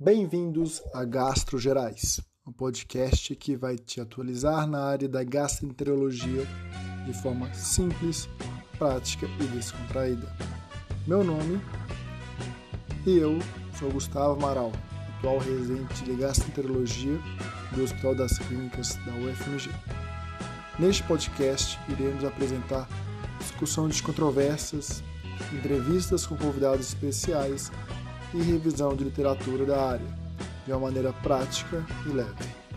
Bem-vindos a Gastro Gerais, um podcast que vai te atualizar na área da gastroenterologia de forma simples, prática e descontraída. Meu nome e eu sou Gustavo Amaral, atual residente de gastroenterologia do Hospital das Clínicas da UFMG. Neste podcast, iremos apresentar discussão de controvérsias, entrevistas com convidados especiais e revisão de literatura da área, de uma maneira prática e leve.